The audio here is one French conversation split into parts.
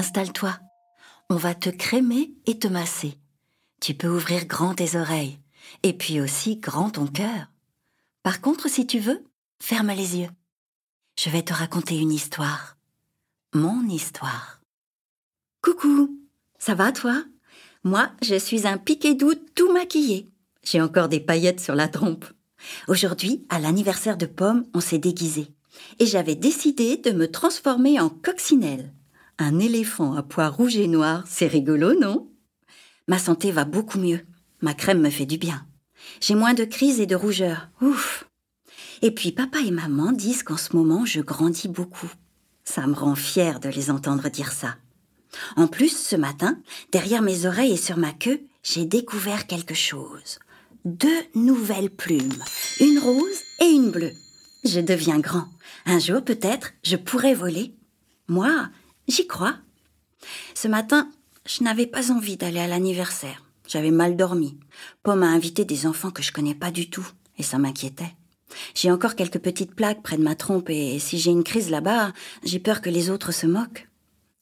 installe-toi. On va te crémer et te masser. Tu peux ouvrir grand tes oreilles et puis aussi grand ton cœur. Par contre, si tu veux, ferme les yeux. Je vais te raconter une histoire. Mon histoire. Coucou, ça va toi? Moi, je suis un piquet doux tout maquillé. J'ai encore des paillettes sur la trompe. Aujourd'hui, à l'anniversaire de Pomme, on s'est déguisé. Et j'avais décidé de me transformer en coccinelle. Un éléphant à pois rouge et noir, c'est rigolo, non? Ma santé va beaucoup mieux. Ma crème me fait du bien. J'ai moins de crises et de rougeurs. Ouf. Et puis papa et maman disent qu'en ce moment je grandis beaucoup. Ça me rend fière de les entendre dire ça. En plus, ce matin, derrière mes oreilles et sur ma queue, j'ai découvert quelque chose. Deux nouvelles plumes, une rose et une bleue. Je deviens grand. Un jour, peut-être, je pourrai voler. Moi, j'y crois. Ce matin, je n'avais pas envie d'aller à l'anniversaire. J'avais mal dormi. Pomme a invité des enfants que je connais pas du tout, et ça m'inquiétait. J'ai encore quelques petites plaques près de ma trompe, et si j'ai une crise là-bas, j'ai peur que les autres se moquent.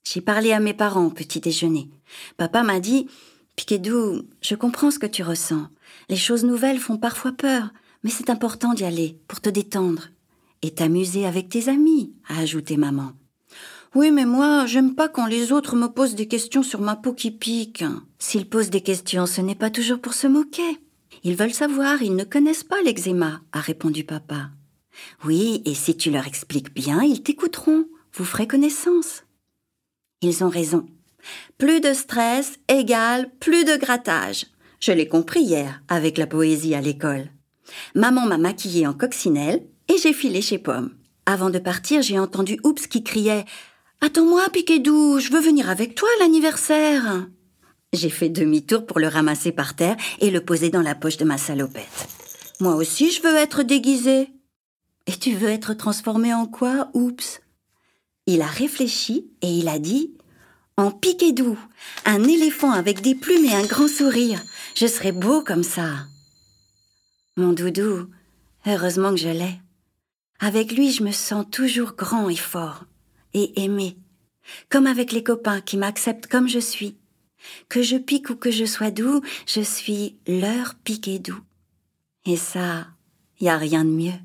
J'ai parlé à mes parents au petit déjeuner. Papa m'a dit Piquedou, je comprends ce que tu ressens. Les choses nouvelles font parfois peur, mais c'est important d'y aller pour te détendre. Et t'amuser avec tes amis, a ajouté maman. Oui, mais moi, j'aime pas quand les autres me posent des questions sur ma peau qui pique. S'ils posent des questions, ce n'est pas toujours pour se moquer. Ils veulent savoir, ils ne connaissent pas l'eczéma, a répondu papa. Oui, et si tu leur expliques bien, ils t'écouteront. Vous ferez connaissance. Ils ont raison. Plus de stress égale plus de grattage. Je l'ai compris hier avec la poésie à l'école. Maman m'a maquillée en coccinelle et j'ai filé chez Pomme. Avant de partir, j'ai entendu Oups qui criait Attends-moi, Piquedou, je veux venir avec toi à l'anniversaire. J'ai fait demi-tour pour le ramasser par terre et le poser dans la poche de ma salopette. Moi aussi, je veux être déguisée. Et tu veux être transformé en quoi, Oups? Il a réfléchi et il a dit En Piquedou, un éléphant avec des plumes et un grand sourire. Je serais beau comme ça. Mon doudou, heureusement que je l'ai. Avec lui, je me sens toujours grand et fort et aimé, comme avec les copains qui m'acceptent comme je suis. Que je pique ou que je sois doux, je suis leur piqué doux. Et ça, y a rien de mieux.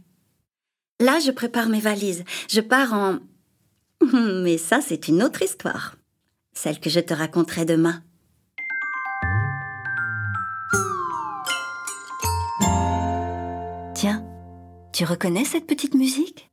Là, je prépare mes valises. Je pars en... Mais ça, c'est une autre histoire. Celle que je te raconterai demain. Tiens, tu reconnais cette petite musique?